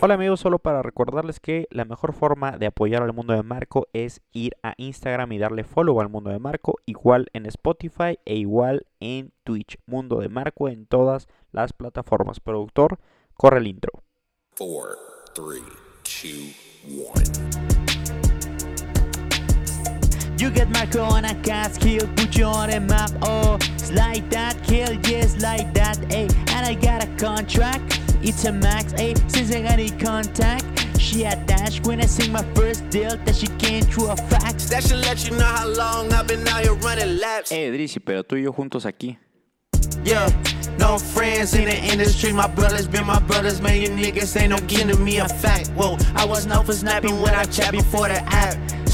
Hola amigos, solo para recordarles que la mejor forma de apoyar al mundo de Marco es ir a Instagram y darle follow al mundo de Marco, igual en Spotify e igual en Twitch. Mundo de Marco en todas las plataformas. Productor, corre el intro. 4, 3, 2, 1. You get Marco on a cast kill, put you on a map. Oh, it's like that, kill, yes, like that. Hey, and I got a contract, it's a max. Hey, since I got any contact, she had dash when I sing my first deal that she came through a fax. That should let you know how long I've been out here running laps. Eh, Drizzy, pero tú y yo juntos aquí. Yeah, no friends in the industry. My brothers been my brothers, man. You niggas ain't no giving me a fact. Whoa, I was known for snapping when I chat before the app.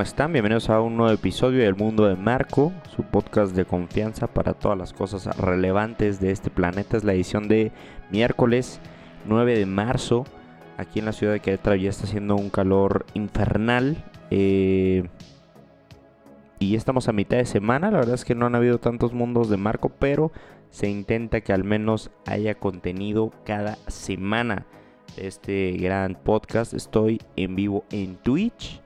¿Cómo están? Bienvenidos a un nuevo episodio del Mundo de Marco, su podcast de confianza para todas las cosas relevantes de este planeta. Es la edición de miércoles 9 de marzo. Aquí en la ciudad de Querétaro ya está haciendo un calor infernal. eh, y estamos a mitad de semana. La verdad es que no han habido tantos mundos de Marco, pero se intenta que al menos haya contenido cada semana este gran podcast. Estoy en vivo en Twitch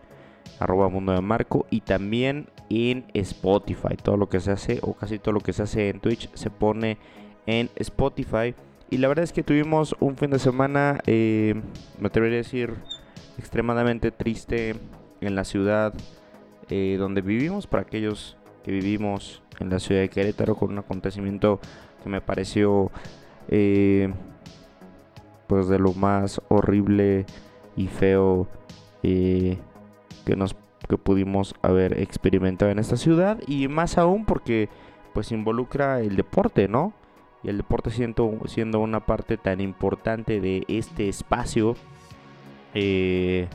arroba mundo de marco y también en Spotify. Todo lo que se hace o casi todo lo que se hace en Twitch se pone en Spotify. Y la verdad es que tuvimos un fin de semana eh, me atrevería a decir extremadamente triste en la ciudad eh, donde vivimos. Para aquellos que vivimos en la ciudad de Querétaro con un acontecimiento que me pareció eh, pues de lo más horrible y feo eh, que nos que pudimos haber experimentado en esta ciudad y más aún porque pues involucra el deporte, ¿no? Y el deporte siendo, siendo una parte tan importante de este espacio eh,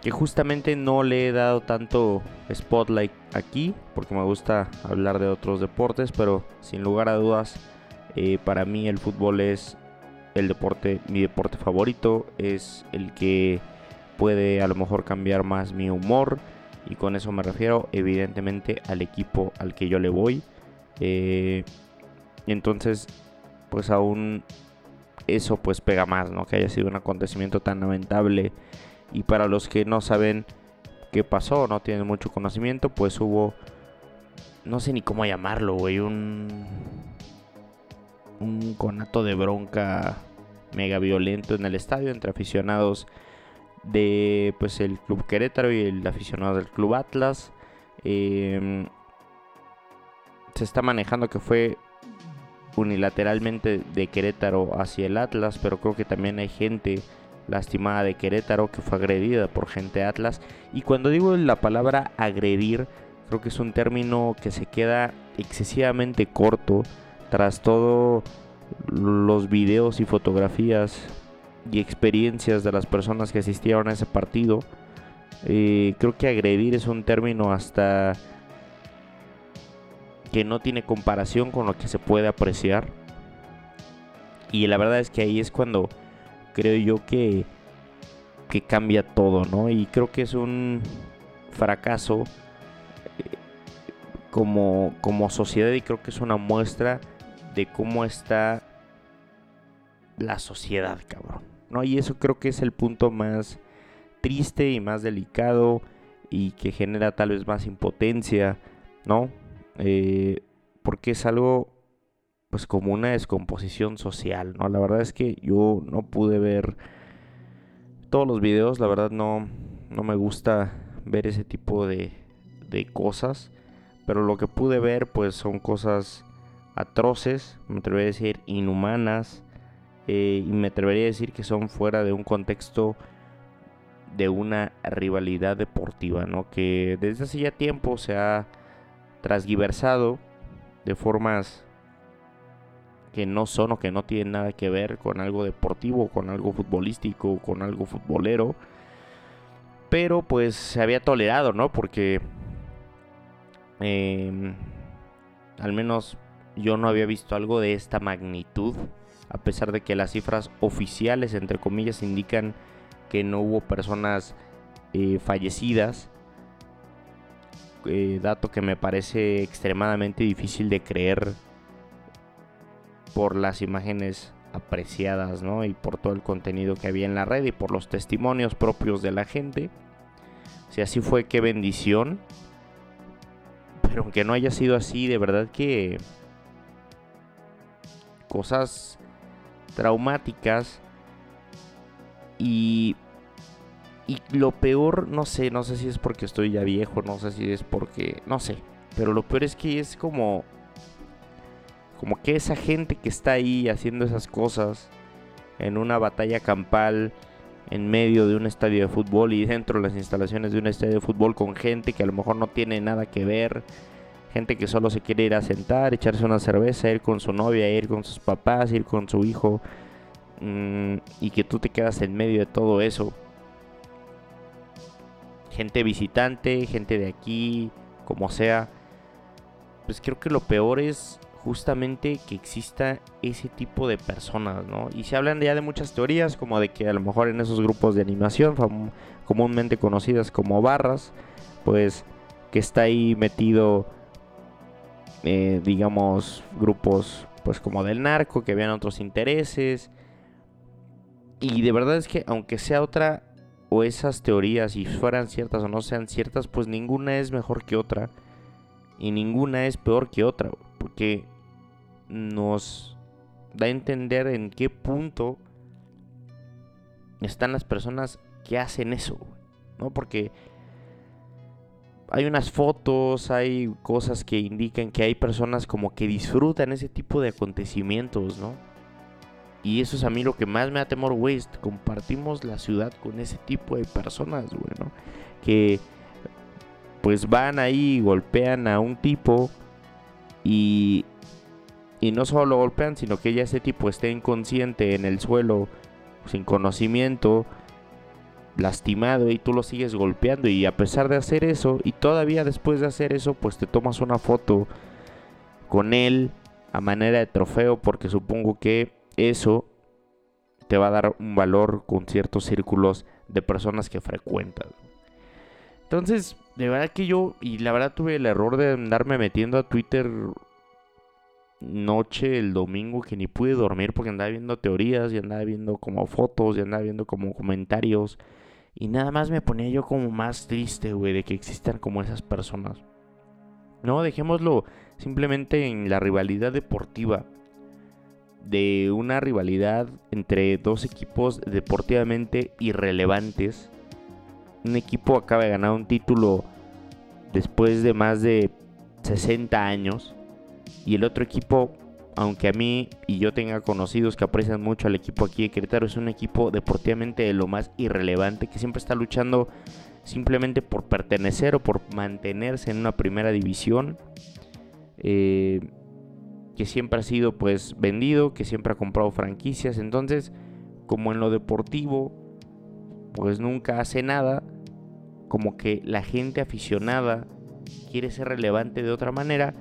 que justamente no le he dado tanto spotlight aquí porque me gusta hablar de otros deportes, pero sin lugar a dudas eh, para mí el fútbol es el deporte, mi deporte favorito, es el que puede a lo mejor cambiar más mi humor y con eso me refiero evidentemente al equipo al que yo le voy. Eh, entonces pues aún eso pues pega más no que haya sido un acontecimiento tan lamentable. Y para los que no saben qué pasó no tienen mucho conocimiento pues hubo no sé ni cómo llamarlo güey un un conato de bronca mega violento en el estadio entre aficionados de pues el club Querétaro y el aficionado del club Atlas. Eh, se está manejando que fue unilateralmente de Querétaro hacia el Atlas pero creo que también hay gente lastimada de Querétaro que fue agredida por gente Atlas. Y cuando digo la palabra agredir creo que es un término que se queda excesivamente corto tras todo los videos y fotografías y experiencias de las personas que asistieron a ese partido. Eh, creo que agredir es un término hasta que no tiene comparación con lo que se puede apreciar. Y la verdad es que ahí es cuando creo yo que, que cambia todo, ¿no? Y creo que es un fracaso eh, como, como sociedad y creo que es una muestra de cómo está la sociedad, cabrón. ¿No? Y eso creo que es el punto más triste y más delicado y que genera tal vez más impotencia, ¿no? Eh, porque es algo pues como una descomposición social, ¿no? La verdad es que yo no pude ver todos los videos, la verdad no, no me gusta ver ese tipo de, de cosas, pero lo que pude ver pues son cosas atroces, me atrevo a decir inhumanas, eh, y me atrevería a decir que son fuera de un contexto de una rivalidad deportiva, ¿no? Que desde hace ya tiempo se ha transgiversado de formas que no son o que no tienen nada que ver con algo deportivo, con algo futbolístico, con algo futbolero. Pero pues se había tolerado, ¿no? Porque em, al menos yo no había visto algo de esta magnitud, a pesar de que las cifras oficiales, entre comillas, indican que no hubo personas eh, fallecidas. Eh, dato que me parece extremadamente difícil de creer por las imágenes apreciadas, ¿no? Y por todo el contenido que había en la red y por los testimonios propios de la gente. Si así fue, qué bendición. Pero aunque no haya sido así, de verdad que cosas traumáticas y y lo peor, no sé, no sé si es porque estoy ya viejo, no sé si es porque, no sé, pero lo peor es que es como como que esa gente que está ahí haciendo esas cosas en una batalla campal en medio de un estadio de fútbol y dentro de las instalaciones de un estadio de fútbol con gente que a lo mejor no tiene nada que ver, gente que solo se quiere ir a sentar, echarse una cerveza, ir con su novia, ir con sus papás, ir con su hijo mm, y que tú te quedas en medio de todo eso. Gente visitante, gente de aquí, como sea. Pues creo que lo peor es justamente que exista ese tipo de personas, ¿no? Y se hablan ya de muchas teorías, como de que a lo mejor en esos grupos de animación, comúnmente conocidas como barras, pues que está ahí metido, eh, digamos, grupos pues como del narco, que vean otros intereses. Y de verdad es que aunque sea otra, o esas teorías, si fueran ciertas o no sean ciertas, pues ninguna es mejor que otra. Y ninguna es peor que otra porque nos da a entender en qué punto están las personas que hacen eso, ¿no? Porque hay unas fotos, hay cosas que indican que hay personas como que disfrutan ese tipo de acontecimientos, ¿no? Y eso es a mí lo que más me da temor, güey. Compartimos la ciudad con ese tipo de personas, güey, ¿no? Que pues van ahí, golpean a un tipo y, y no solo lo golpean, sino que ya ese tipo esté inconsciente en el suelo, sin conocimiento, lastimado y tú lo sigues golpeando y a pesar de hacer eso y todavía después de hacer eso pues te tomas una foto con él a manera de trofeo porque supongo que eso te va a dar un valor con ciertos círculos de personas que frecuentas. Entonces, de verdad que yo, y la verdad tuve el error de andarme metiendo a Twitter noche el domingo que ni pude dormir porque andaba viendo teorías y andaba viendo como fotos y andaba viendo como comentarios. Y nada más me ponía yo como más triste, güey, de que existan como esas personas. No, dejémoslo simplemente en la rivalidad deportiva. De una rivalidad entre dos equipos deportivamente irrelevantes un equipo acaba de ganar un título después de más de 60 años. Y el otro equipo, aunque a mí y yo tenga conocidos que aprecian mucho al equipo aquí de Querétaro, es un equipo deportivamente de lo más irrelevante que siempre está luchando simplemente por pertenecer o por mantenerse en una primera división. Eh, que siempre ha sido pues vendido, que siempre ha comprado franquicias. Entonces, como en lo deportivo, pues nunca hace nada, como que la gente aficionada quiere ser relevante de otra manera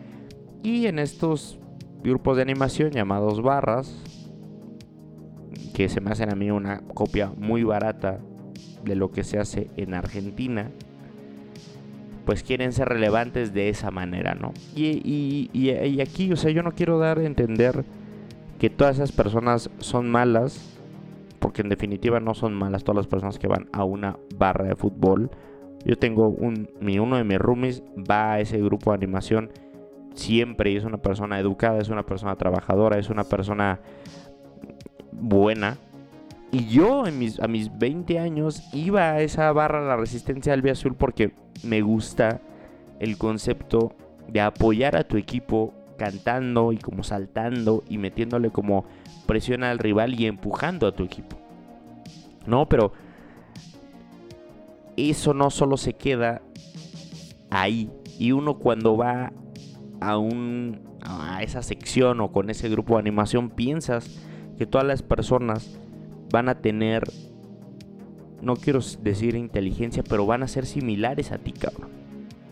y en estos grupos de animación llamados barras, que se me hacen a mí una copia muy barata de lo que se hace en Argentina, pues quieren ser relevantes de esa manera, ¿no? Y, y aquí, o sea, yo no quiero dar a entender que todas esas personas son malas, porque en definitiva no son malas todas las personas que van a una barra de fútbol. Yo tengo un, mi, uno de mis roomies va a ese grupo de animación siempre es una persona educada, es una persona trabajadora, es una persona buena. Y yo en mis, a mis 20 años iba a esa barra La Resistencia del Azul porque me gusta el concepto de apoyar a tu equipo cantando y como saltando y metiéndole como presión al rival y empujando a tu equipo. No, pero eso no solo se queda ahí. Y uno cuando va a un a esa sección o con ese grupo de animación piensas que todas las personas van a tener no quiero decir inteligencia, pero van a ser similares a ti, cabrón.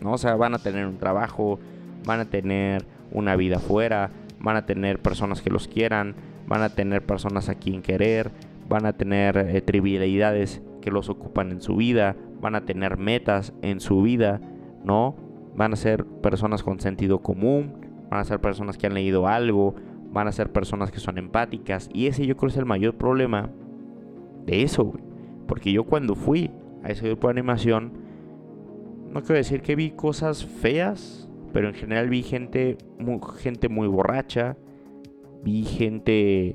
¿No? O sea, van a tener un trabajo, van a tener una vida afuera, van a tener personas que los quieran, van a tener personas a quien querer, van a tener eh, trivialidades que los ocupan en su vida, van a tener metas en su vida, ¿no? Van a ser personas con sentido común, van a ser personas que han leído algo, van a ser personas que son empáticas. Y ese yo creo es el mayor problema de eso, güey. Porque yo cuando fui a ese grupo de animación, no quiero decir que vi cosas feas, pero en general vi gente muy, gente muy borracha, vi gente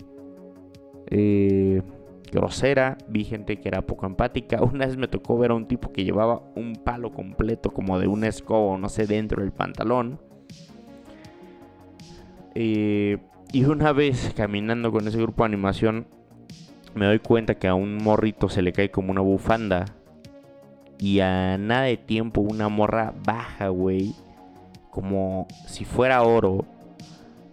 eh, grosera, vi gente que era poco empática. Una vez me tocó ver a un tipo que llevaba un palo completo como de un escobo, no sé, dentro del pantalón. Eh, y una vez caminando con ese grupo de animación, me doy cuenta que a un morrito se le cae como una bufanda. Y a nada de tiempo una morra baja, güey. Como si fuera oro.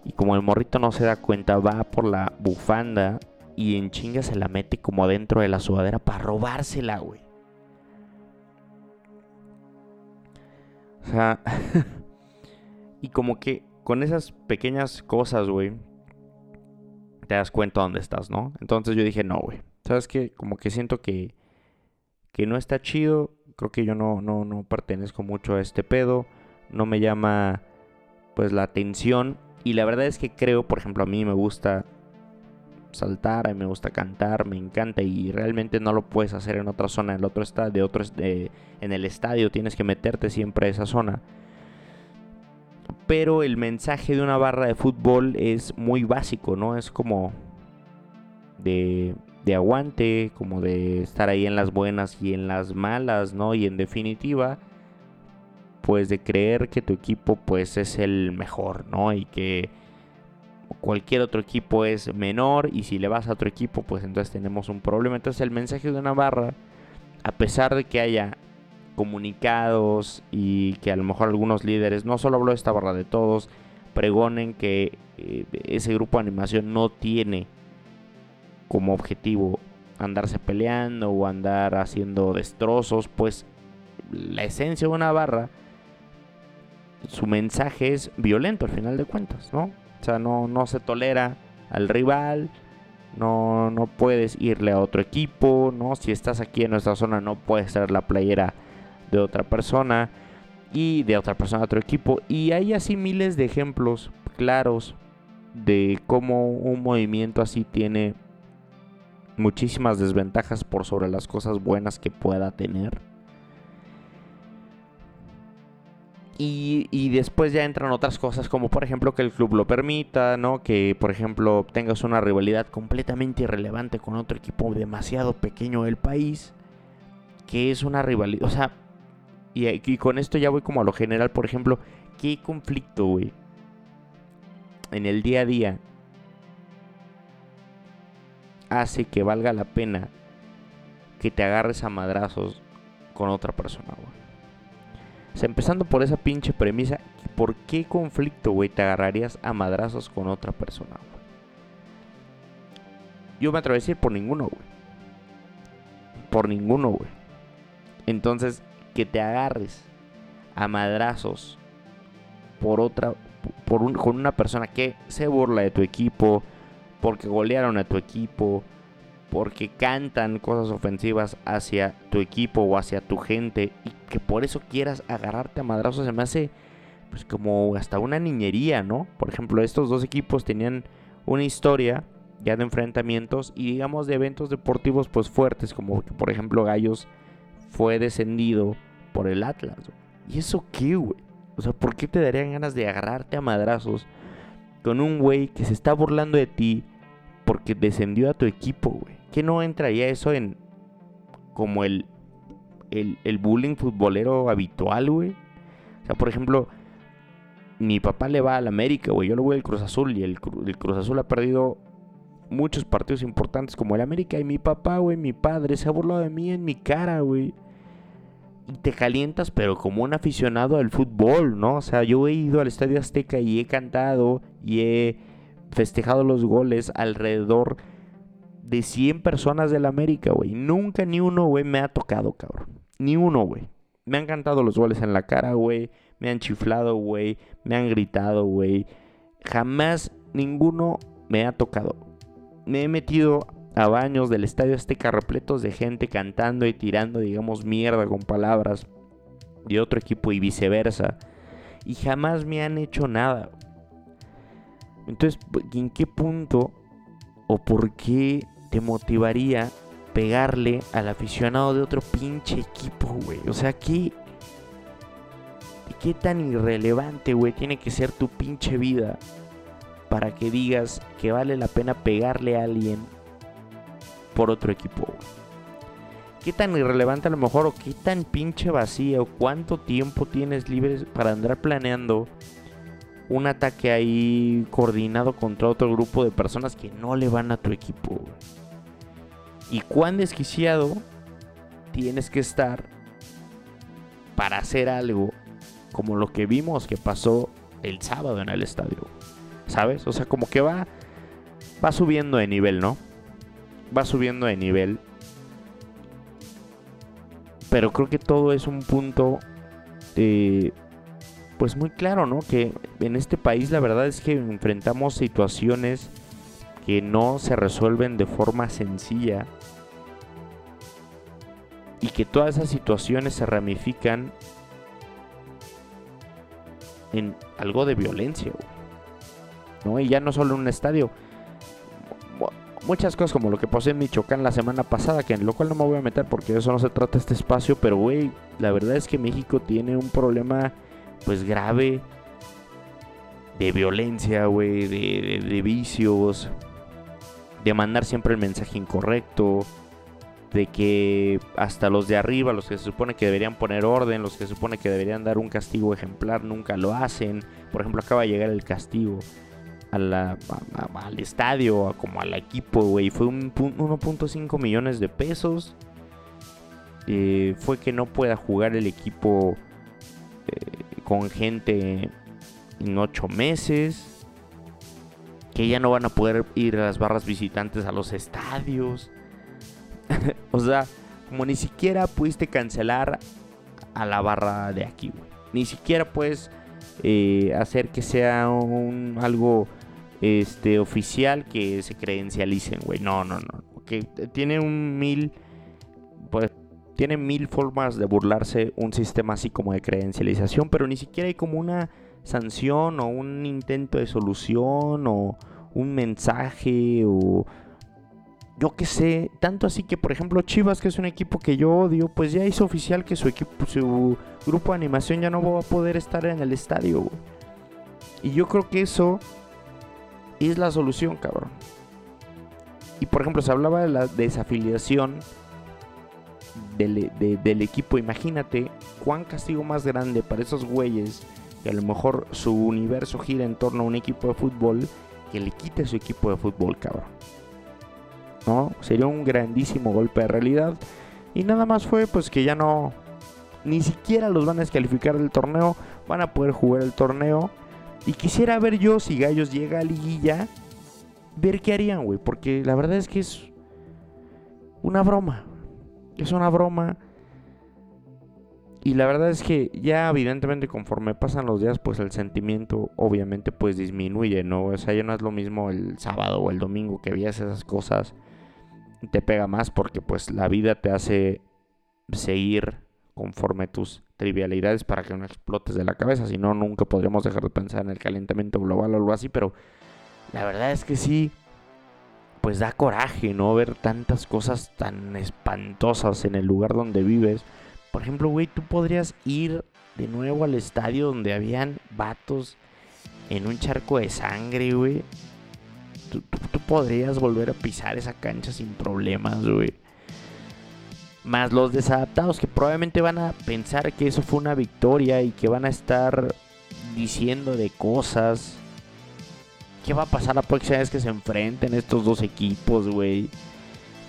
Y como el morrito no se da cuenta, va por la bufanda y en chinga se la mete como dentro de la sudadera para robársela, güey. O sea, y como que con esas pequeñas cosas, güey, te das cuenta dónde estás, ¿no? Entonces yo dije, no, güey. ¿Sabes qué? Como que siento que, que no está chido. Creo que yo no, no, no pertenezco mucho a este pedo. No me llama, pues, la atención. Y la verdad es que creo, por ejemplo, a mí me gusta saltar, a mí me gusta cantar, me encanta y realmente no lo puedes hacer en otra zona, en el otro estadio, otro en el estadio tienes que meterte siempre a esa zona. Pero el mensaje de una barra de fútbol es muy básico, ¿no? Es como de, de aguante, como de estar ahí en las buenas y en las malas, ¿no? Y en definitiva, pues de creer que tu equipo pues es el mejor, ¿no? Y que cualquier otro equipo es menor y si le vas a otro equipo pues entonces tenemos un problema. Entonces el mensaje de una barra, a pesar de que haya comunicados y que a lo mejor algunos líderes, no solo hablo de esta barra de todos, pregonen que eh, ese grupo de animación no tiene como objetivo andarse peleando o andar haciendo destrozos, pues la esencia de una barra, su mensaje es violento al final de cuentas, ¿no? O sea, no, no se tolera al rival, no, no puedes irle a otro equipo, ¿no? Si estás aquí en nuestra zona no puedes ser la playera de otra persona y de otra persona a otro equipo. Y hay así miles de ejemplos claros de cómo un movimiento así tiene muchísimas desventajas por sobre las cosas buenas que pueda tener. Y, después ya entran otras cosas como por ejemplo que el club lo permita, ¿no? Que por ejemplo tengas una rivalidad completamente irrelevante con otro equipo demasiado pequeño del país. Que es una rivalidad, o sea, y, y con esto ya voy como a lo general, por ejemplo, ¿qué conflicto, güey? En el día a día hace que valga la pena que te agarres a madrazos con otra persona, güey. Empezando por esa pinche premisa, ¿por qué conflicto, güey, te agarrarías a madrazos con otra persona? Yo me atrevo a decir por ninguno, güey. Por ninguno, güey. Entonces, que te agarres a madrazos por otra, por un, con una persona que se burla de tu equipo, porque golearon a tu equipo, porque cantan cosas ofensivas hacia tu equipo o hacia tu gente y que por eso quieras agarrarte a madrazos se me hace pues como hasta una niñería, ¿no? Por ejemplo, estos dos equipos tenían una historia ya de enfrentamientos y digamos de eventos deportivos pues fuertes, como que por ejemplo Gallos fue descendido por el Atlas. ¿Y eso qué, güey? O sea, ¿por qué te darían ganas de agarrarte a madrazos con un güey que se está burlando de ti porque descendió a tu equipo, güey? ¿Qué no entraría eso en como el, el, bullying futbolero habitual, güey? O sea, por ejemplo, mi papá le va al América, güey. Yo le voy al Cruz Azul y el, el Cruz Azul ha perdido muchos partidos importantes como el América. Y mi papá, güey, mi padre, se ha burlado de mí en mi cara, güey. Y te calientas, pero como un aficionado al fútbol, ¿no? O sea, yo he ido al Estadio Azteca y he cantado y he festejado los goles alrededor de 100 personas del América, güey. Nunca ni uno, güey, me ha tocado, cabrón. Ni uno, güey. Me han cantado los goles en la cara, güey. Me han chiflado, güey. Me han gritado, güey. Jamás ninguno me ha tocado me he metido a baños del Estadio Azteca repletos de gente cantando y tirando, digamos, mierda con palabras de otro equipo y viceversa. Y jamás me han hecho nada. Entonces, ¿en qué punto o por qué te motivaría pegarle al aficionado de otro pinche equipo, güey? O sea, ¿qué, qué tan irrelevante, güey, tiene que ser tu pinche vida para que digas que vale la pena pegarle a alguien por otro equipo. ¿Qué tan irrelevante a lo mejor o qué tan pinche vacío? ¿Cuánto tiempo tienes libre para andar planeando un ataque ahí coordinado contra otro grupo de personas que no le van a tu equipo? ¿Y cuán desquiciado tienes que estar para hacer algo como lo que vimos que pasó el sábado en el estadio? ¿sabes? O sea, como que va, va subiendo de nivel, ¿no? Va subiendo de nivel. Pero creo que todo es un punto, eh, pues muy claro, ¿no? Que en este país la verdad es que enfrentamos situaciones que no se resuelven de forma sencilla. Y que todas esas situaciones se ramifican en algo de violencia, güey. Y ya no solo en un estadio. Muchas cosas como lo que pasó en Michoacán la semana pasada, que en lo cual no me voy a meter porque eso no se trata este espacio, pero güey, la verdad es que México tiene un problema pues grave de violencia, güey, de, de vicios, de mandar siempre el mensaje incorrecto, de que hasta los de arriba, los que se supone que deberían poner orden, los que se supone que deberían dar un castigo ejemplar, nunca lo hacen. Por ejemplo, acaba de llegar el castigo al estadio, como al equipo, güey. Fue un 1.5 millones de pesos. Eh, fue que no pueda jugar el equipo con gente en 8 meses. Que ya no van a poder ir a las barras visitantes a los estadios. o sea, como ni siquiera pudiste cancelar a la barra de aquí, güey. Ni siquiera puedes eh, hacer que sea un, algo este, oficial que se credencialicen, güey. No, no, no. Que tiene un mil. Pues tiene mil formas de burlarse un sistema así como de credencialización, pero ni siquiera hay como una sanción o un intento de solución o un mensaje o yo qué sé, tanto así que por ejemplo Chivas, que es un equipo que yo odio, pues ya hizo oficial que su equipo, su grupo de animación ya no va a poder estar en el estadio. Y yo creo que eso es la solución, cabrón. Y por ejemplo, se hablaba de la desafiliación del, equipo. Imagínate cuán castigo más grande para esos güeyes que a lo mejor su universo gira en torno a un equipo de fútbol que le quite su equipo de fútbol, cabrón. ¿No? Sería un grandísimo golpe de realidad. Y nada más fue pues que ya no... Ni siquiera los van a descalificar del torneo. Van a poder jugar el torneo. Y quisiera ver yo si Gallos llega a liguilla, ver qué harían, güey. Porque la verdad es que es una broma. Es una broma. Y la verdad es que ya evidentemente conforme pasan los días, pues el sentimiento obviamente pues disminuye, ¿no? O sea, ya no es lo mismo el sábado o el domingo que veías esas cosas. Te pega más porque pues la vida te hace seguir conforme tus trivialidades para que no explotes de la cabeza, si no, nunca podríamos dejar de pensar en el calentamiento global o algo así, pero la verdad es que sí, pues da coraje, ¿no? Ver tantas cosas tan espantosas en el lugar donde vives. Por ejemplo, güey, tú podrías ir de nuevo al estadio donde habían vatos en un charco de sangre, güey. tú podrías volver a pisar esa cancha sin problemas, güey. Más los desadaptados que probablemente van a pensar que eso fue una victoria y que van a estar diciendo de cosas. ¿Qué va a pasar la próxima vez que se enfrenten estos dos equipos, güey?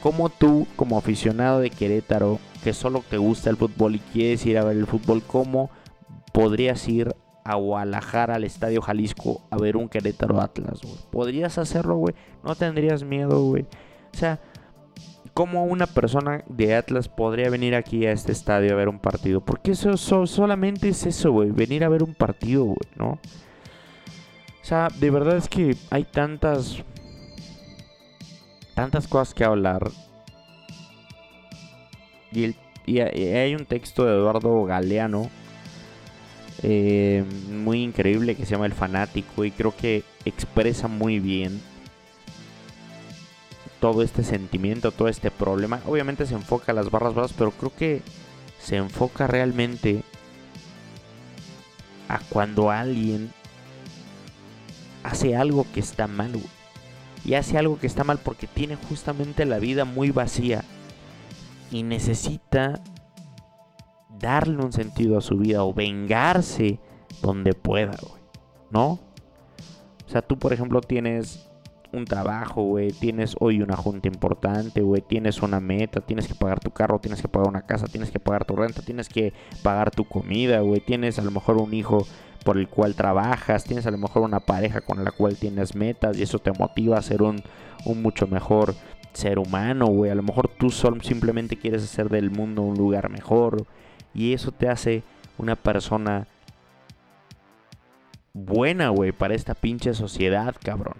Como tú, como aficionado de Querétaro, que solo te gusta el fútbol y quieres ir a ver el fútbol, ¿cómo podrías ir a Guadalajara, al Estadio Jalisco, a ver un Querétaro Atlas, güey? ¿Podrías hacerlo, güey? No tendrías miedo, güey. O sea, ¿cómo una persona de Atlas podría venir aquí a este estadio a ver un partido? Porque eso, solamente es eso, güey. Venir a ver un partido, güey, ¿no? O sea, de verdad es que hay tantas. Tantas cosas que hablar. Y, y hay un texto de Eduardo Galeano eh, muy increíble que se llama El Fanático y creo que expresa muy bien todo este sentimiento, todo este problema. Obviamente se enfoca a las barras bravas, pero creo que se enfoca realmente a cuando alguien hace algo que está mal, Y hace algo que está mal porque tiene justamente la vida muy vacía. Y necesita darle un sentido a su vida o vengarse donde pueda, güey. ¿No? O sea, tú, por ejemplo, tienes un trabajo, güey, tienes hoy una junta importante, güey, tienes una meta, tienes que pagar tu carro, tienes que pagar una casa, tienes que pagar tu renta, tienes que pagar tu comida, güey, tienes a lo mejor un hijo por el cual trabajas, tienes a lo mejor una pareja con la cual tienes metas y eso te motiva a ser un, un mucho mejor ser humano, güey, a lo mejor tú solo simplemente quieres hacer del mundo un lugar mejor, y eso te hace una persona buena, güey, para esta pinche sociedad, cabrón.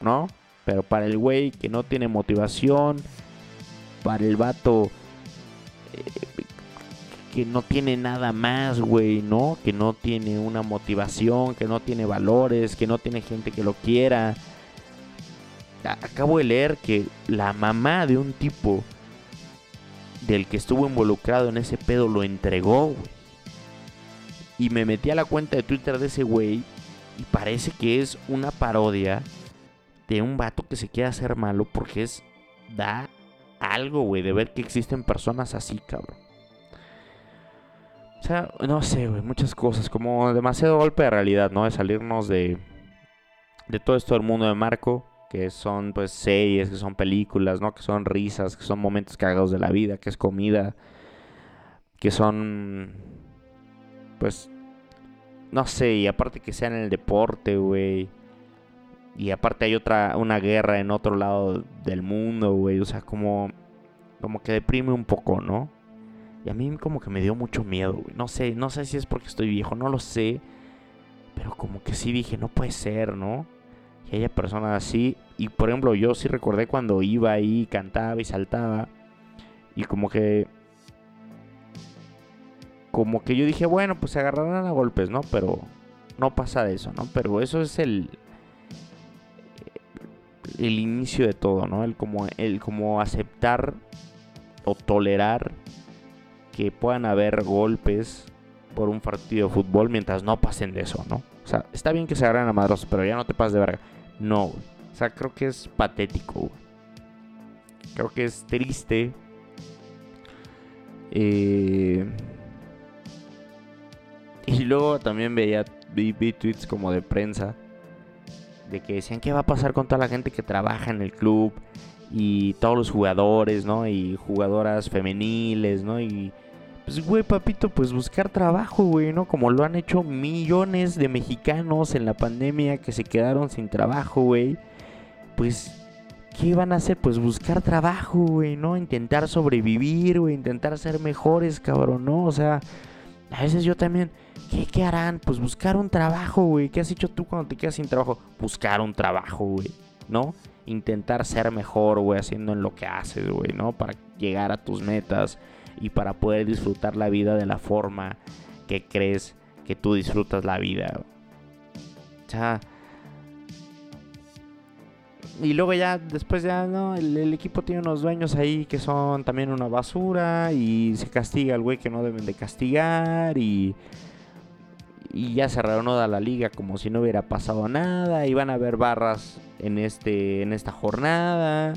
¿No? Pero para el güey que no tiene motivación, para el vato eh, que no tiene nada más, güey, ¿no? Que no tiene una motivación, que no tiene valores, que no tiene gente que lo quiera. Acabo de leer que la mamá de un tipo del que estuvo involucrado en ese pedo lo entregó, güey. Y me metí a la cuenta de Twitter de ese güey y parece que es una parodia de un vato que se quiere hacer malo porque es da algo, güey, de ver que existen personas así, cabrón. O sea, no sé, güey, muchas cosas, como demasiado golpe de realidad, ¿no? De salirnos de de todo esto del mundo de Marco que son pues series, que son películas, ¿no? Que son risas, que son momentos cagados de la vida, que es comida, que son pues no sé, y aparte que sea en el deporte, güey. Y aparte hay otra una guerra en otro lado del mundo, güey, o sea, como como que deprime un poco, ¿no? Y a mí como que me dio mucho miedo, güey. No sé, no sé si es porque estoy viejo, no lo sé. Pero como que sí dije, no puede ser, ¿no? Que haya personas así. Y por ejemplo, yo sí recordé cuando iba ahí, cantaba y saltaba. Y como que. Como que yo dije, bueno, pues se agarrarán a golpes, ¿no? Pero no pasa de eso, ¿no? Pero eso es el. El inicio de todo, ¿no? El como, el como aceptar o tolerar que puedan haber golpes por un partido de fútbol mientras no pasen de eso, ¿no? O sea, está bien que se agarren a madros, pero ya no te pases de verga. No. O sea, creo que es patético. Creo que es triste. Eh... Y luego también veía, vi, tweets como de prensa. De que decían, ¿qué va a pasar con toda la gente que trabaja en el club? Y todos los jugadores, ¿no? Y jugadoras femeniles, ¿no? Y pues, güey, papito, pues buscar trabajo, güey, ¿no? Como lo han hecho millones de mexicanos en la pandemia que se quedaron sin trabajo, güey. Pues, ¿qué van a hacer? Pues buscar trabajo, güey, ¿no? Intentar sobrevivir, güey, intentar ser mejores, cabrón, ¿no? O sea, a veces yo también, ¿qué, qué harán? Pues buscar un trabajo, güey. ¿Qué has hecho tú cuando te quedas sin trabajo? Buscar un trabajo, güey, ¿no? Intentar ser mejor, güey, haciendo en lo que haces, güey, ¿no? Para llegar a tus metas y para poder disfrutar la vida de la forma que crees que tú disfrutas la vida. O y luego ya, después ya, no, el, equipo tiene unos dueños ahí que son también una basura y se castiga al güey que no deben de castigar y, y ya se reanuda la liga como si no hubiera pasado nada y van a haber barras en, este, en esta jornada.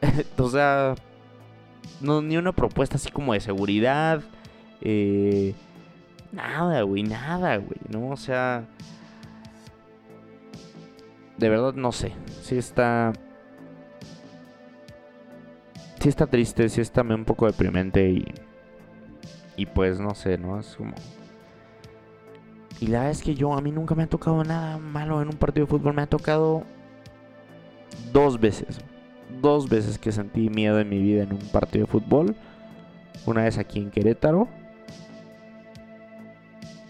o sea, no, ni una propuesta así como de seguridad. Eh, nada, güey, nada, güey, ¿no? O sea, de verdad no sé. Sí está. Sí está triste, sí está un poco deprimente y. Y pues no sé, ¿no? Es como. Y la verdad es que yo, a mí nunca me ha tocado nada malo en un partido de fútbol. Me ha tocado dos veces. Dos veces que sentí miedo en mi vida en un partido de fútbol. Una vez aquí en Querétaro.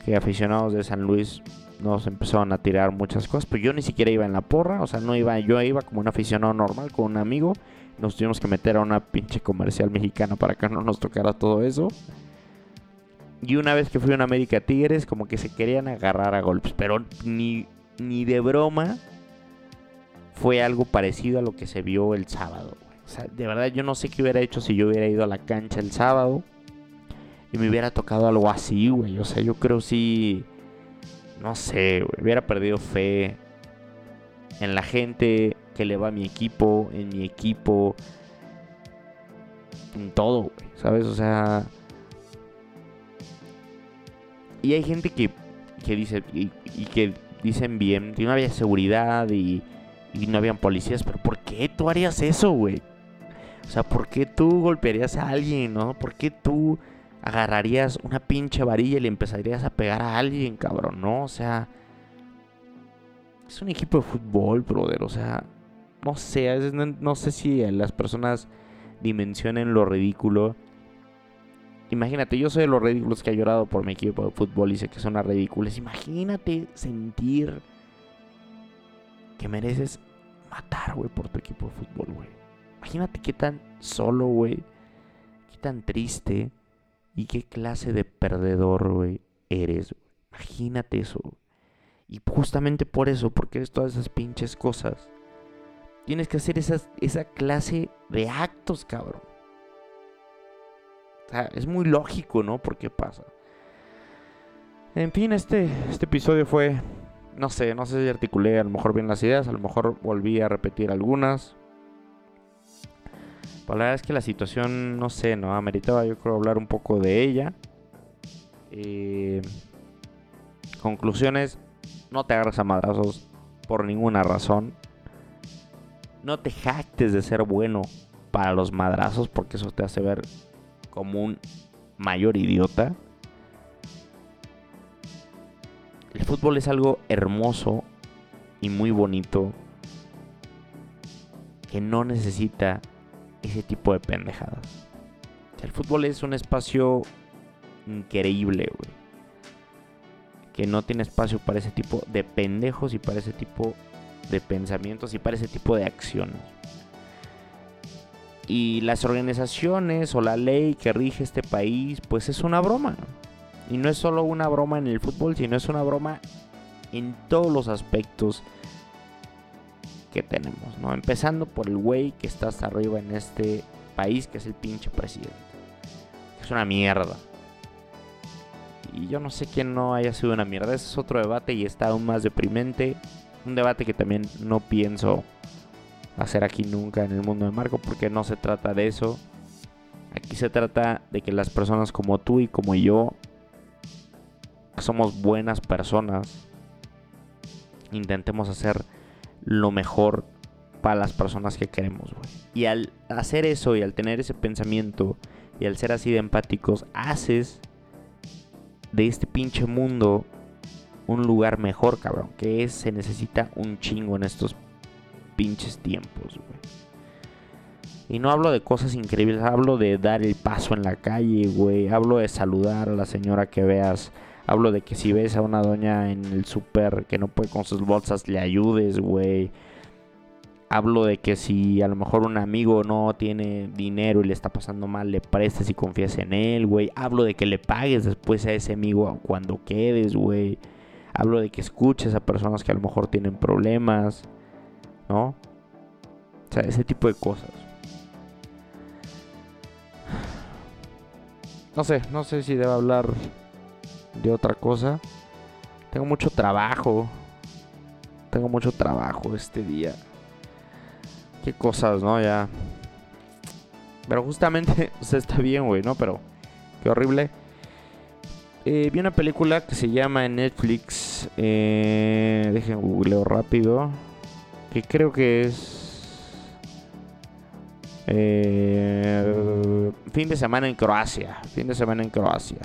Que aficionados de San Luis nos empezaron a tirar muchas cosas. Pero yo ni siquiera iba en la porra. O sea, no iba. Yo iba como un aficionado normal con un amigo. Nos tuvimos que meter a una pinche comercial mexicana para que no nos tocara todo eso. Y una vez que fui a América Tigres, como que se querían agarrar a golpes. Pero ni, ni de broma fue algo parecido a lo que se vio el sábado. O sea, de verdad yo no sé qué hubiera hecho si yo hubiera ido a la cancha el sábado. Y me hubiera tocado algo así, güey. O sea, yo creo sí... No sé, güey. Hubiera perdido fe en la gente que le va a mi equipo, en mi equipo. En todo, güey. ¿Sabes? O sea... Y hay gente que, que dice, y, que dicen bien, que no había seguridad y, y no habían policías, pero ¿por qué tú harías eso, güey? O sea, ¿por qué tú golpearías a alguien, no? ¿Por qué tú agarrarías una pinche varilla y le empezarías a pegar a alguien, cabrón, no? O sea, es un equipo de fútbol, brother, o sea, no sé, no, no sé si las personas dimensionen lo ridículo Imagínate, yo soy de los ridículos que ha llorado por mi equipo de fútbol y sé que son las ridículas. Imagínate sentir que mereces matar, güey, por tu equipo de fútbol, güey. Imagínate qué tan solo, güey. Qué tan triste y qué clase de perdedor, güey, eres. Imagínate eso. Y justamente por eso, porque eres todas esas pinches cosas, tienes que hacer esa clase de actos, cabrón es muy lógico, ¿no? ¿Por qué pasa? En fin, este, este episodio fue, no sé, no sé si articulé a lo mejor bien las ideas, a lo mejor volví a repetir algunas. La verdad es que la situación, no sé, ¿no? Ameritaba yo creo hablar un poco de ella. Eh, conclusiones, no te agarres a madrazos por ninguna razón. No te jactes de ser bueno para los madrazos porque eso te hace ver como un mayor idiota. El fútbol es algo hermoso y muy bonito que no necesita ese tipo de pendejadas. El fútbol es un espacio increíble, güey. Que no tiene espacio para ese tipo de pendejos y para ese tipo de pensamientos y para ese tipo de acciones y las organizaciones o la ley que rige este país, pues es una broma. Y no es solo una broma en el fútbol, sino es una broma en todos los aspectos que tenemos, ¿no? Empezando por el güey que está hasta arriba en este país, que es el pinche presidente. Es una mierda. Y yo no sé quién no haya sido una mierda. Ese es otro debate y está aún más deprimente. Un debate que también no pienso hacer aquí nunca en el mundo de Marco porque no se trata de eso. Aquí se trata de que las personas como tú y como yo, somos buenas personas, intentemos hacer lo mejor para las personas que queremos, Y al hacer eso y al tener ese pensamiento y al ser así de empáticos, haces de este pinche mundo un lugar mejor, cabrón. Que es, se necesita un chingo en estos pinches tiempos, güey. Y no hablo de cosas increíbles, hablo de dar el paso en la calle, güey. Hablo de saludar a la señora que veas. Hablo de que si ves a una doña en el súper que no puede con sus bolsas, le ayudes, güey. Hablo de que si a lo mejor un amigo no tiene dinero y le está pasando mal, le prestes y confíes en él, güey. Hablo de que le pagues después a ese amigo cuando quedes, güey. Hablo de que escuches a personas que a lo mejor tienen problemas. ¿No? O sea, ese tipo de cosas. No sé, no sé si debo hablar de otra cosa. Tengo mucho trabajo. Tengo mucho trabajo este día. Qué cosas, ¿no? Ya. Pero justamente, o sea, está bien, güey, ¿no? Pero qué horrible. eh, vi una película que se llama en Netflix. Eh, dejen googleo rápido. Que creo que es. Eh, fin de semana en Croacia. Fin de semana en Croacia.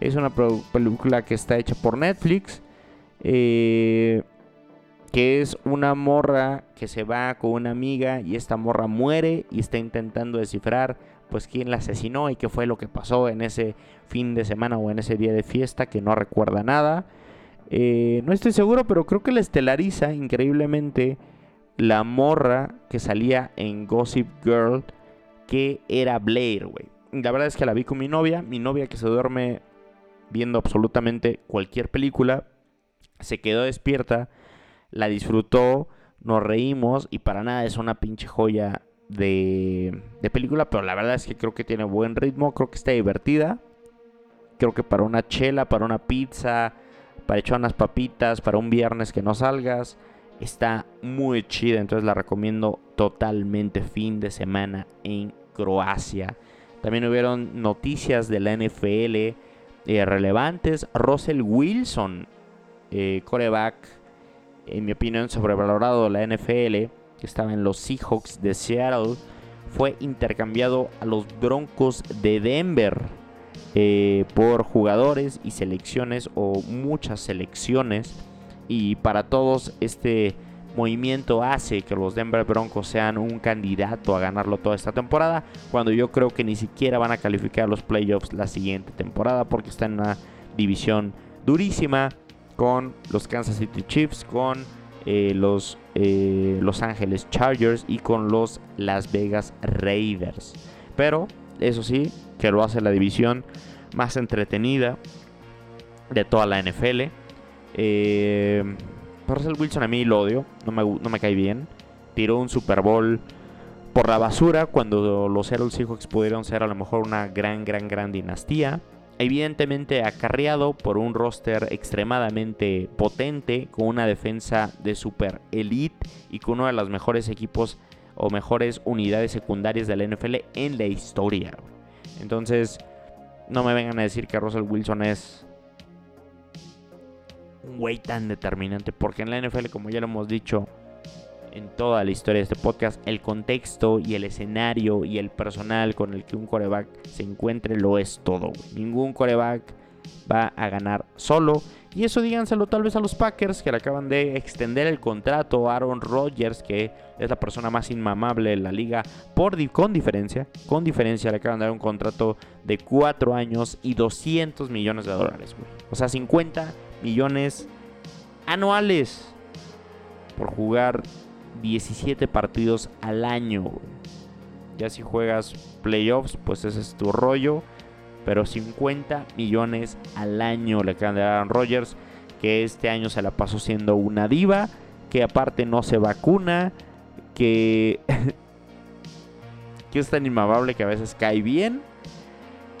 Es una película que está hecha por Netflix. eh, que es una morra que se va con una amiga y esta morra muere y está intentando descifrar pues quién la asesinó y qué fue lo que pasó en ese fin de semana o en ese día de fiesta que no recuerda nada. Eh, no estoy seguro, pero creo que la estelariza increíblemente la morra que salía en Gossip Girl, que era Blair, güey. La verdad es que la vi con mi novia, mi novia que se duerme viendo absolutamente cualquier película, se quedó despierta, la disfrutó, nos reímos y para nada es una pinche joya de, de película, pero la verdad es que creo que tiene buen ritmo, creo que está divertida. Creo que para una chela, para una pizza, para echar unas papitas, para un viernes que no salgas, está muy chida. Entonces la recomiendo totalmente fin de semana en Croacia. También hubieron noticias de la NFL eh, relevantes. Russell Wilson, eh, coreback, en mi opinión, sobrevalorado de la NFL, que estaba en los Seahawks de Seattle, fue intercambiado a los Broncos de Denver eh, por jugadores y selecciones o muchas selecciones. Y para todos este movimiento hace que los Denver Broncos sean un candidato a ganarlo toda esta temporada, cuando yo creo que ni siquiera van a calificar los playoffs la siguiente temporada porque está en una división durísima con los Kansas City Chiefs, con eh, los eh, Los Ángeles Chargers y con los Las Vegas Raiders. Pero eso sí, que lo hace la división más entretenida de toda la NFL. Eh, Russell Wilson a mí lo odio, no me, no me cae bien. Tiró un Super Bowl por la basura cuando los Seattle Seahawks pudieron ser a lo mejor una gran, gran, gran dinastía. Evidentemente acarreado por un roster extremadamente potente, con una defensa de super elite y con uno de los mejores equipos o mejores unidades secundarias de la NFL en la historia. Entonces, no me vengan a decir que Russell Wilson es un güey tan determinante, porque en la NFL, como ya lo hemos dicho en toda la historia de este podcast, el contexto y el escenario y el personal con el que un coreback se encuentre lo es todo. Ningún coreback va a ganar solo. Y eso díganselo tal vez a los Packers que le acaban de extender el contrato a Aaron Rodgers, que es la persona más inmamable de la liga, por con diferencia. Con diferencia le acaban de dar un contrato de 4 años y 200 millones de dólares. O sea, 50 millones anuales por jugar 17 partidos al año. Ya si juegas playoffs, pues ese es tu rollo. Pero 50 millones al año le quedan de Aaron Rodgers. Que este año se la pasó siendo una diva. Que aparte no se vacuna. Que, que es tan inmamable que a veces cae bien.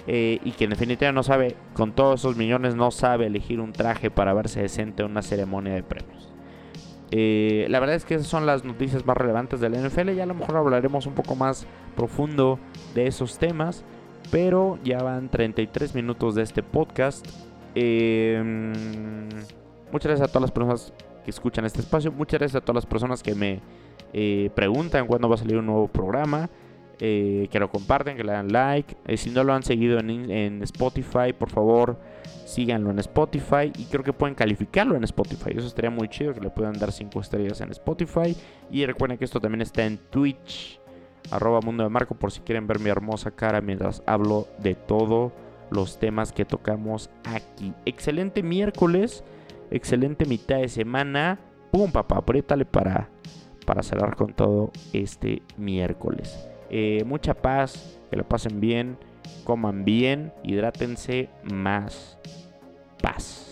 eh, y que en definitiva no sabe, con todos esos millones, no sabe elegir un traje para verse decente en una ceremonia de premios. Eh, la verdad es que esas son las noticias más relevantes de la NFL. Ya a lo mejor hablaremos un poco más profundo de esos temas. Pero ya van 33 minutos de este podcast. Eh, muchas gracias a todas las personas que escuchan este espacio. Muchas gracias a todas las personas que me eh, preguntan cuándo va a salir un nuevo programa. eh, que lo comparten, que le dan like. Eh, si no lo han seguido en, en Spotify, por favor, síganlo en Spotify. Y creo que pueden calificarlo en Spotify. Eso estaría muy chido que le puedan dar 5 estrellas en Spotify. Y recuerden que esto también está en Twitch. Arroba Mundo de Marco por si quieren ver mi hermosa cara mientras hablo de todos los temas que tocamos aquí. Excelente miércoles. Excelente mitad de semana. Pum, papá, apriétale para, para cerrar con todo este miércoles. Eh, mucha paz, que lo pasen bien, coman bien, hidrátense más. Paz.